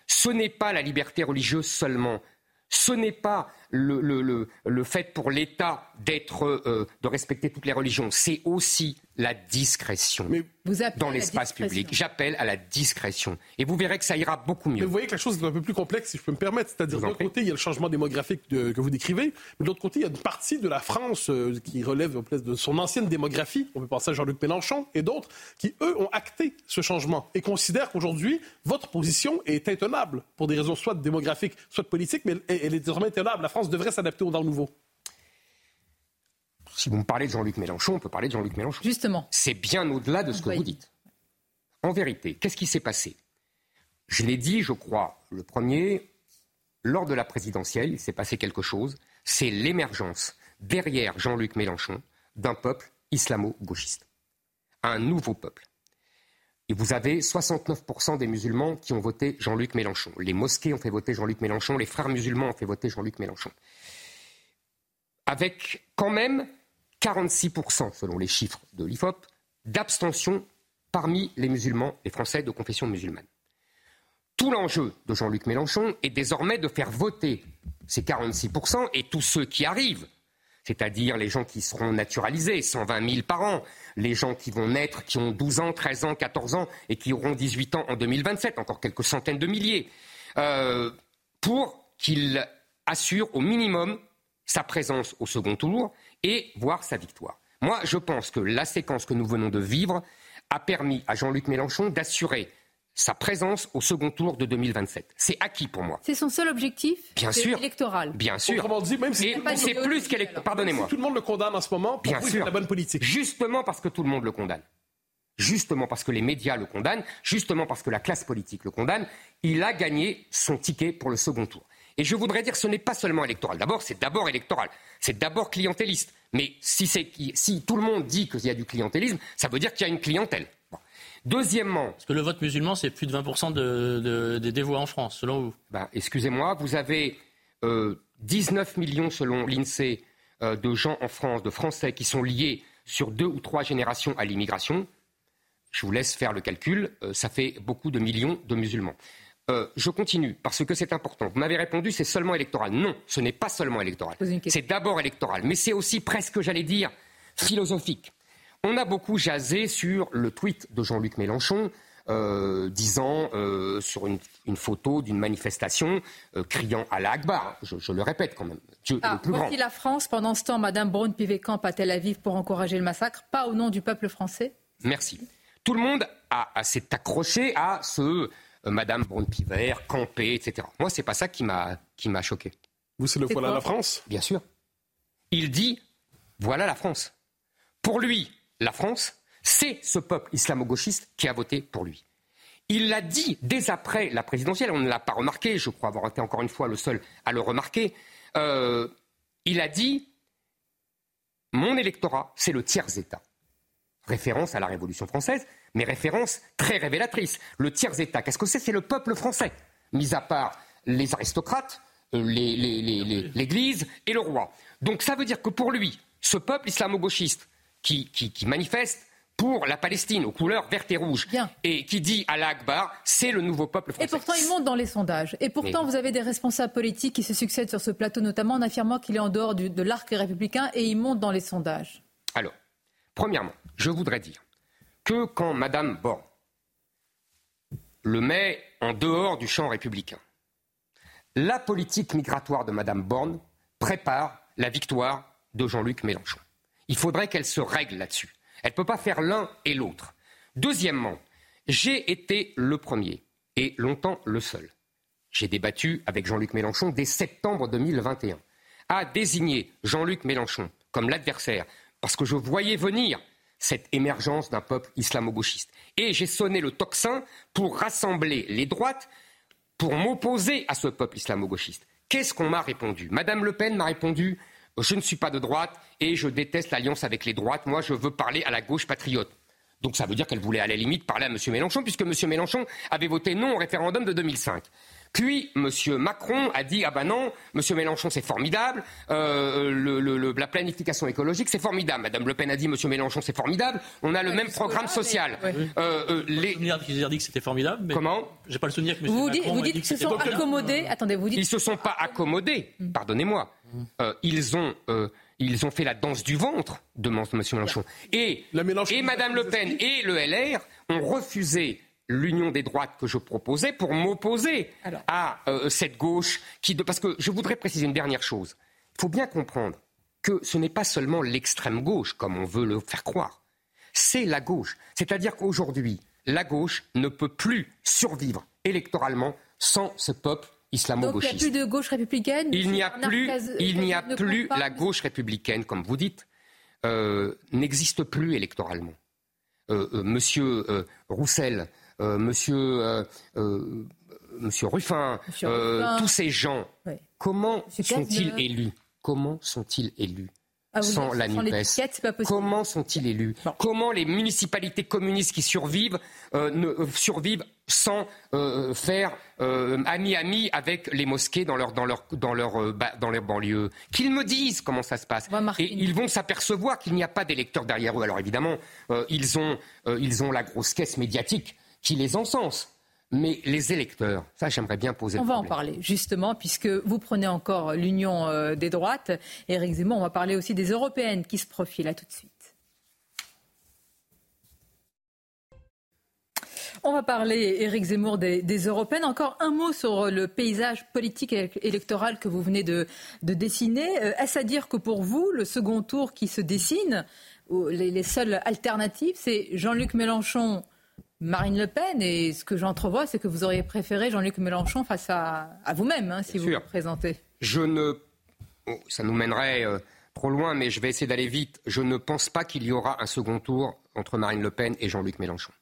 ce n'est pas la liberté religieuse seulement. Ce n'est pas le, le, fait pour l'État d'être, euh, de respecter toutes les religions, c'est aussi la discrétion dans l'espace public. J'appelle à la discrétion. Et vous verrez que ça ira beaucoup mieux. Mais vous voyez que la chose est un peu plus complexe, si je peux me permettre. C'est-à-dire, d'un côté, il y a le changement démographique que vous décrivez, mais de l'autre côté, il y a une partie de la France euh, qui relève de son ancienne démographie, on peut penser à Jean-Luc Mélenchon et d'autres, qui, eux, ont acté ce changement et considèrent qu'aujourd'hui, votre position est intenable pour des raisons soit démographiques, soit politiques, mais elle est désormais intenable. La France devrait s'adapter au temps nouveau. Si vous me parlez de Jean-Luc Mélenchon, on peut parler de Jean-Luc Mélenchon. Justement. C'est bien au-delà de ce que vous dites. En vérité, qu'est-ce qui s'est passé? Je l'ai dit, je crois, le premier, lors de la présidentielle, il s'est passé quelque chose. C'est l'émergence, derrière Jean-Luc Mélenchon, d'un peuple islamo-gauchiste. Un nouveau peuple. Et vous avez 69% des musulmans qui ont voté Jean-Luc Mélenchon. Les mosquées ont fait voter Jean-Luc Mélenchon, les frères musulmans ont fait voter Jean-Luc Mélenchon. Avec quand même 46%, selon les chiffres de l'IFOP, d'abstention parmi les musulmans, les Français de confession musulmane. Tout l'enjeu de Jean-Luc Mélenchon est désormais de faire voter ces 46% et tous ceux qui arrivent, c'est-à-dire les gens qui seront naturalisés, 120 000 par an, les gens qui vont naître, qui ont 12 ans, 13 ans, 14 ans et qui auront 18 ans en 2027, encore quelques centaines de milliers, euh, pour qu'il assure au minimum sa présence au second tour et voir sa victoire. Moi, je pense que la séquence que nous venons de vivre a permis à Jean-Luc Mélenchon d'assurer sa présence au second tour de 2027. C'est acquis pour moi. C'est son seul objectif Bien sûr. électoral. Bien sûr. Autrement dit, même si c'est plus qu'électoral. Pardonnez-moi. tout le monde le condamne en ce moment, Bien sûr. la bonne politique. Justement parce que tout le monde le condamne. Justement parce que les médias le condamnent, justement parce que la classe politique le condamne, il a gagné son ticket pour le second tour. Et je voudrais dire que ce n'est pas seulement électoral. D'abord, c'est d'abord électoral. C'est d'abord clientéliste. Mais si, si, tout le monde dit qu'il y a du clientélisme, ça veut dire qu'il y a une clientèle. Deuxièmement. Parce que le vote musulman, c'est plus de 20% de, des dévots en France, selon vous ben, Excusez-moi, vous avez 19 euh, millions, selon l'INSEE, euh, de gens en France, de Français, qui sont liés sur deux ou trois générations à l'immigration. Je vous laisse faire le calcul, euh, ça fait beaucoup de millions de musulmans. Euh, je continue, parce que c'est important. Vous m'avez répondu, c'est seulement électoral. Non, ce n'est pas seulement électoral. C'est d'abord électoral, mais c'est aussi presque, j'allais dire, philosophique. On a beaucoup jasé sur le tweet de Jean-Luc Mélenchon, euh, disant euh, sur une, photo d'une manifestation, criant à l'Akbar, je, je, le répète quand même, Dieu ah, le plus grand. la France, pendant ce temps, Mme Braun-Pivet-Camp à Tel Aviv pour encourager le massacre, pas au nom du peuple français? Merci. Tout le monde s'est accroché à ce euh, Madame Braun-Pivet, Campé, etc. Moi, c'est pas ça qui m'a qui m'a choqué. Vous, c'est le voilà la France? Bien sûr. Il dit voilà la France. Pour lui, la France, c'est ce peuple islamo-gauchiste qui a voté pour lui. Il l'a dit dès après la présidentielle, on ne l'a pas remarqué, je crois avoir été encore une fois le seul à le remarquer. Euh, il a dit Mon électorat, c'est le tiers-État. Référence à la Révolution française, mais référence très révélatrice. Le tiers-État, qu'est-ce que c'est? C'est le peuple français, mis à part les aristocrates, euh, l'Église et le roi. Donc ça veut dire que pour lui, ce peuple islamo-gauchiste qui, manifeste pour la Palestine aux couleurs vertes et rouges et qui dit à l'Akbar, c'est le nouveau peuple français. Et pourtant, il monte dans les sondages. Et pourtant, vous avez des responsables politiques qui se succèdent sur ce plateau, notamment en affirmant qu'il est en dehors de l'arc républicain et il monte dans les sondages. Alors, premièrement, je voudrais dire que quand Mme Borne le met en dehors du champ républicain. La politique migratoire de Mme Borne prépare la victoire de Jean-Luc Mélenchon. Il faudrait qu'elle se règle là-dessus. Elle ne peut pas faire l'un et l'autre. Deuxièmement, j'ai été le premier et longtemps le seul. J'ai débattu avec Jean-Luc Mélenchon dès septembre 2021 à désigner Jean-Luc Mélenchon comme l'adversaire, parce que je voyais venir cette émergence d'un peuple islamo-gauchiste. Et j'ai sonné le tocsin pour rassembler les droites, pour m'opposer à ce peuple islamo-gauchiste. Qu'est-ce qu'on m'a répondu? Madame Le Pen m'a répondu Je ne suis pas de droite et je déteste l'alliance avec les droites. Moi, je veux parler à la gauche patriote. Donc ça veut dire qu'elle voulait à la limite parler à M. Mélenchon, puisque M. Mélenchon avait voté non au référendum de 2005. Puis M. Macron a dit ah ben non, M. Mélenchon c'est formidable, euh, le, la planification écologique c'est formidable. Madame Le Pen a dit M. Mélenchon c'est formidable, on a le même programme social. Mais... Euh, euh, les... dit que c'était formidable. Mais Comment? J'ai pas le souvenir que M. Vous, Macron vous dites qu'ils se sont accommodés. Attendez, vous dites ils se sont pas accommodés. Mm. Pardonnez-moi. Euh, ils ont euh, ils ont fait la danse du ventre de M. Mélenchon. Et, et Mme Le Pen et le LR ont refusé l'union des droites que je proposais pour m'opposer à euh, cette gauche qui parce que je voudrais préciser une dernière chose. Il faut bien comprendre que ce n'est pas seulement l'extrême gauche comme on veut le faire croire. C'est la gauche. C'est-à-dire qu'aujourd'hui, la gauche ne peut plus survivre électoralement sans ce peuple islamo-gauchiste. Donc il n'y a plus de gauche républicaine Il n'y a plus, il n'y a plus la gauche républicaine, comme vous dites, euh, n'existe plus électoralement. Euh, euh, monsieur Roussel, monsieur, monsieur Ruffin, monsieur Ruffin. tous ces gens, ouais. comment sont-ils élus? Comment sont-ils élus? Ah, sans la NUPES. Comment sont-ils élus? Comment les municipalités communistes qui survivent euh, ne, euh, survivent sans euh, faire ami-ami avec les mosquées dans leur, dans leur, dans leur, bah, dans leur banlieue? Qu'ils me disent comment ça se passe. Et ils vont s'apercevoir qu'il n'y a pas d'électeurs derrière eux. Alors évidemment, ils, ont, ils ont la grosse caisse médiatique qui les encense. Mais les électeurs, ça j'aimerais bien poser. On va en parler justement, puisque vous prenez encore l'union euh, des droites. Éric Zemmour, on va parler aussi des européennes qui se profilent. À tout de suite. On va parler, Éric Zemmour, des, des, européennes. Encore un mot sur le paysage politique et électoral que vous venez de, de dessiner. Euh, Est-ce à dire que pour vous, le second tour qui se dessine, les, les seules alternatives, c'est Jean-Luc Mélenchon Marine Le Pen. Et ce que j'entrevois, c'est que vous auriez préféré Jean-Luc Mélenchon face à, à vous-même, hein, si Bien vous sûr. vous présentez. Je ne. Ça nous mènerait euh, trop loin, mais je vais essayer d'aller vite. Je ne pense pas qu'il y aura un second tour entre Marine Le Pen et Jean-Luc Mélenchon.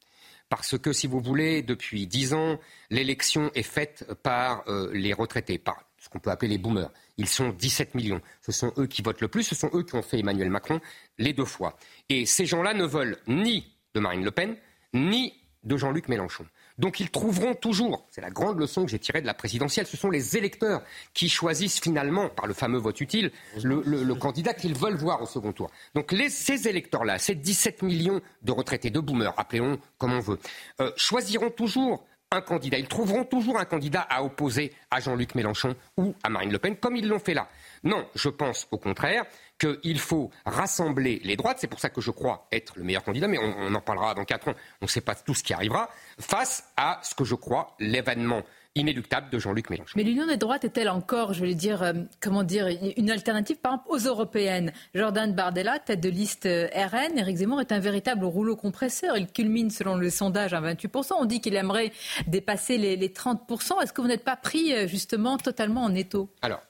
Parce que, si vous voulez, depuis dix ans, l'élection est faite par euh, les retraités, par ce qu'on peut appeler les boomers. Ils sont 17 millions. Ce sont eux qui votent le plus, ce sont eux qui ont fait Emmanuel Macron les deux fois. Et ces gens-là ne veulent ni de Marine Le Pen, ni de Jean-Luc Mélenchon. Donc ils trouveront toujours, c'est la grande leçon que j'ai tirée de la présidentielle, ce sont les électeurs qui choisissent finalement, par le fameux vote utile, le, candidat qu'ils veulent voir au second tour. Donc les, ces électeurs-là, ces 17 millions de retraités, de boomers, appelons comme on veut, euh, choisiront toujours un candidat. Ils trouveront toujours un candidat à opposer à Jean-Luc Mélenchon ou à Marine Le Pen, comme ils l'ont fait là. Non, je pense au contraire qu'il faut rassembler les droites, c'est pour ça que je crois être le meilleur candidat, mais on, on en parlera dans quatre ans, on ne sait pas tout ce qui arrivera, face à ce que je crois l'événement inéluctable de Jean-Luc Mélenchon. Mais l'union des droites est-elle encore, je vais dire, euh, comment dire, une alternative par exemple aux européennes? Jordan Bardella, tête de liste euh, RN, Éric Zemmour est un véritable rouleau compresseur. Il culmine selon le sondage à 28%. On dit qu'il aimerait dépasser les, les 30%. Est-ce que vous n'êtes pas pris euh, justement totalement en étau? Alors,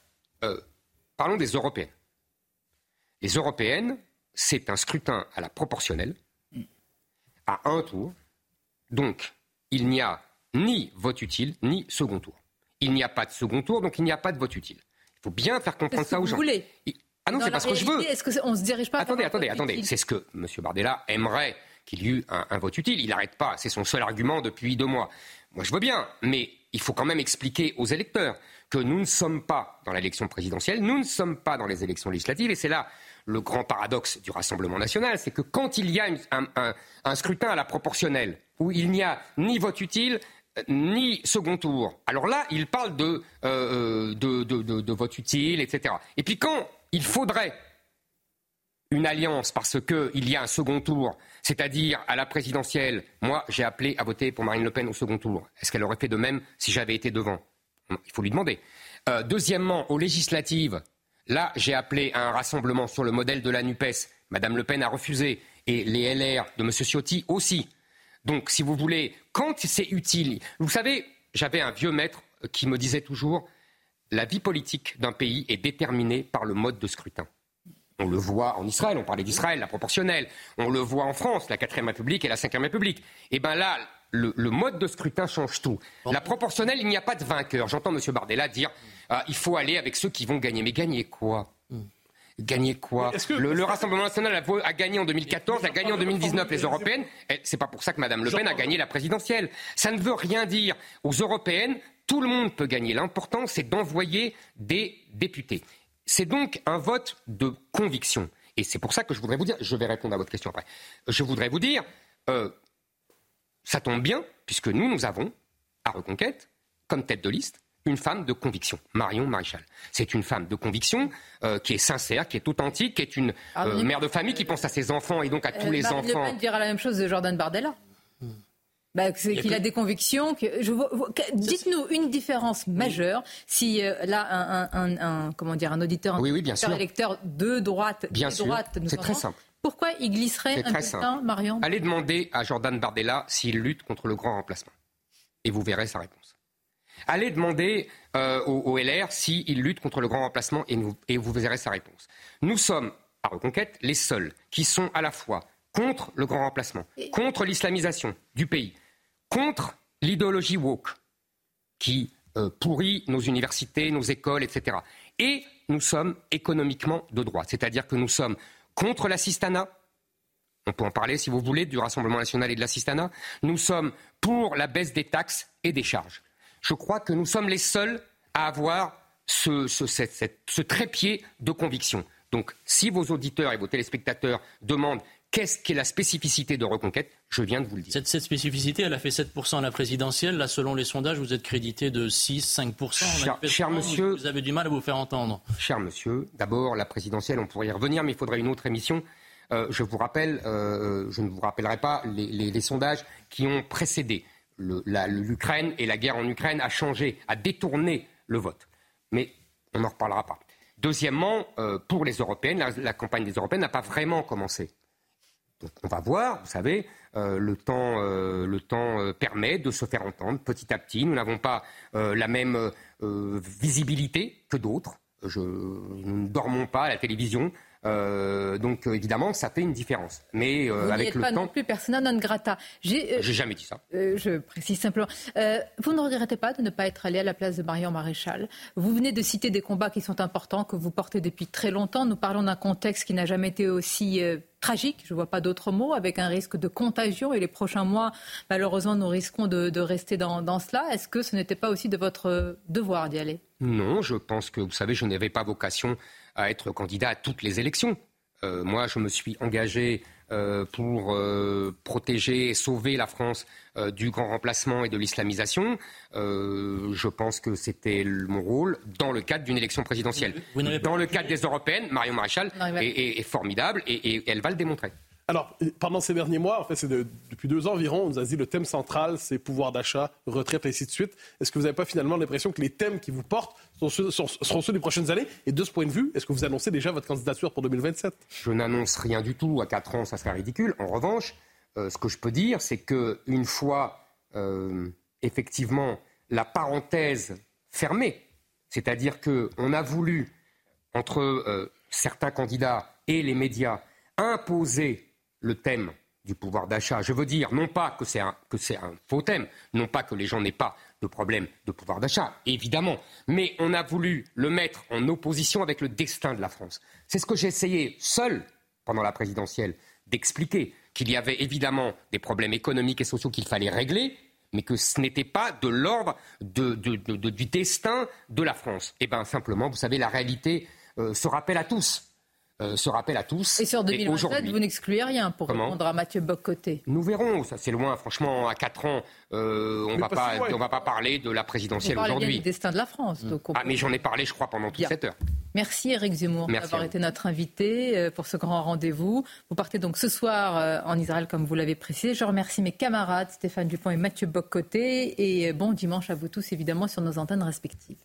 euh, parlons des européennes. Les européennes, c'est un scrutin à la proportionnelle, à un tour. Donc, il n'y a ni vote utile, ni second tour. Il n'y a pas de second tour, donc il n'y a pas de vote utile. Il faut bien faire comprendre ça aux gens. Voulez. Ah non, c'est pas ce que je veux. Est-ce qu'on se dirige pas Attendez, attendez, attendez. C'est ce que M. Bardella aimerait qu'il y eût un, un vote utile. Il n'arrête pas. C'est son seul argument depuis deux mois. Moi, je veux bien, mais il faut quand même expliquer aux électeurs que nous ne sommes pas dans l'élection présidentielle, nous ne sommes pas dans les élections législatives, et c'est là le grand paradoxe du Rassemblement national, c'est que quand il y a un, scrutin à la proportionnelle, où il n'y a ni vote utile, ni second tour, alors là, il parle de, euh, de, de, de vote utile, etc. Et puis quand il faudrait une alliance parce qu'il y a un second tour, c'est-à-dire à la présidentielle, moi j'ai appelé à voter pour Marine Le Pen au second tour. Est-ce qu'elle aurait fait de même si j'avais été devant? Il faut lui demander. Euh, deuxièmement, aux législatives, là j'ai appelé à un rassemblement sur le modèle de la NUPES. Madame Le Pen a refusé et les LR de M. Ciotti aussi. Donc, si vous voulez, quand c'est utile, vous savez, j'avais un vieux maître qui me disait toujours la vie politique d'un pays est déterminée par le mode de scrutin. On le voit en Israël, on parlait d'Israël, la proportionnelle. On le voit en France, la 4ème République et la 5ème République. Et bien là, le, mode de scrutin change tout. La proportionnelle, il n'y a pas de vainqueur. J'entends M. Bardella dire ah, il faut aller avec ceux qui vont gagner. Mais gagner quoi? Gagner quoi? Le, Rassemblement national a, gagné en 2014, a gagné en 2019 les européennes. C'est pas pour ça que Mme Le Pen a gagné la présidentielle. Ça ne veut rien dire. Aux européennes, tout le monde peut gagner. L'important, c'est d'envoyer des députés. C'est donc un vote de conviction. Et c'est pour ça que je voudrais vous dire, je vais répondre à votre question après, je voudrais vous dire, euh, ça tombe bien, puisque nous, nous avons, à Reconquête, comme tête de liste, une femme de conviction, Marion Maréchal. C'est une femme de conviction euh, qui est sincère, qui est authentique, qui est une ah, euh, mère de famille qui pense à ses enfants et donc à tous les Marine enfants. Le Pen dira la même chose de Jordan Bardella. Bah, c'est qu'il a des convictions. Que, dites-nous une différence majeure si euh, là un, comment dire un auditeur, un oui, oui, bien sûr. électeur de droite, bien de droite, c'est très simple. Pourquoi il glisserait un bulletin, Marion Allez demander à Jordan Bardella s'il lutte contre le grand remplacement, et vous verrez sa réponse. Allez demander euh, au, LR s'il lutte contre le grand remplacement, et, et vous verrez sa réponse. Nous sommes à Reconquête les seuls qui sont à la fois contre le grand remplacement, contre l'islamisation du pays, contre l'idéologie woke qui euh, pourrit nos universités, nos écoles, etc. Et nous sommes économiquement de droite, c'est-à-dire que nous sommes contre l'assistanat. On peut en parler si vous voulez du Rassemblement national et de l'assistanat. Nous sommes pour la baisse des taxes et des charges. Je crois que nous sommes les seuls à avoir ce, ce trépied de conviction. Donc, si vos auditeurs et vos téléspectateurs demandent Qu'est-ce qui est la spécificité de Reconquête? Je viens de vous le dire. Cette, spécificité, elle a fait 7% à la présidentielle. Là, selon les sondages, vous êtes crédité de 6, 5%. Cher, monsieur. Vous avez du mal à vous faire entendre. Cher monsieur, d'abord, la présidentielle, on pourrait y revenir, mais il faudrait une autre émission. Euh, je vous rappelle, euh, je ne vous rappellerai pas les, sondages qui ont précédé l'Ukraine et la guerre en Ukraine a changé, a détourné le vote. Mais on n'en reparlera pas. Deuxièmement, euh, pour les européennes, la campagne des européennes n'a pas vraiment commencé on va voir, vous savez, euh, le temps, euh, euh, permet de se faire entendre petit à petit. Nous n'avons pas la même visibilité que d'autres. nous ne dormons pas à la télévision. Euh, donc évidemment, ça fait une différence. Mais euh, vous avec le pas temps, non plus persona non grata. J'ai jamais dit ça. je précise simplement. vous ne regrettez pas de ne pas être allé à la place de Marion Maréchal. Vous venez de citer des combats qui sont importants que vous portez depuis très longtemps. Nous parlons d'un contexte qui n'a jamais été aussi tragique, je ne vois pas d'autres mots, avec un risque de contagion. Et les prochains mois, malheureusement, nous risquons de, rester dans, dans cela. Est-ce que ce n'était pas aussi de votre devoir d'y aller? Non, je pense que, vous savez, je n'avais pas vocation à être candidat à toutes les élections. Euh, moi, je me suis engagé euh, pour euh, protéger et sauver la France du grand remplacement et de l'islamisation. je pense que c'était mon rôle dans le cadre d'une élection présidentielle. dans le cadre des européennes, Marion Maréchal est, formidable et elle va le démontrer. Alors, pendant ces derniers mois, en fait, c'est depuis deux ans environ, on nous a dit le thème central, c'est pouvoir d'achat, retraite, ainsi de suite. Est-ce que vous n'avez pas finalement l'impression que les thèmes qui vous portent seront ceux des prochaines années? Et de ce point de vue, est-ce que vous annoncez déjà votre candidature pour 2027 Je n'annonce rien du tout. À quatre ans, ça serait ridicule. En revanche, euh, ce que je peux dire, c'est qu'une fois, euh, effectivement, la parenthèse fermée, c'est-à-dire qu'on a voulu, entre euh, certains candidats et les médias, imposer le thème du pouvoir d'achat. Je veux dire, non pas que c'est un, faux thème, non pas que les gens n'aient pas de problème de pouvoir d'achat, évidemment, mais on a voulu le mettre en opposition avec le destin de la France. C'est ce que j'ai essayé seul pendant la présidentielle d'expliquer, qu'il y avait évidemment des problèmes économiques et sociaux qu'il fallait régler, mais que ce n'était pas de l'ordre du destin de la France. Eh bien, simplement, vous savez, la réalité euh, se rappelle à tous. Euh, se rappelle à tous. Et sur 2027, vous n'excluez rien pour répondre à Mathieu Boccoté Nous verrons, ça c'est loin. Franchement, à 4 ans, euh, on ne va, pas, va pas parler de la présidentielle aujourd'hui. du destin de la France. Mm. ah, mais j'en ai parlé, je crois, pendant toute cette heure. Merci Eric Zemmour d'avoir été notre invité euh, pour ce grand rendez-vous. Vous partez donc ce soir en Israël, comme vous l'avez précisé. Je remercie mes camarades Stéphane Dupont et Mathieu Boccoté. Et bon dimanche à vous tous, évidemment, sur nos antennes respectives.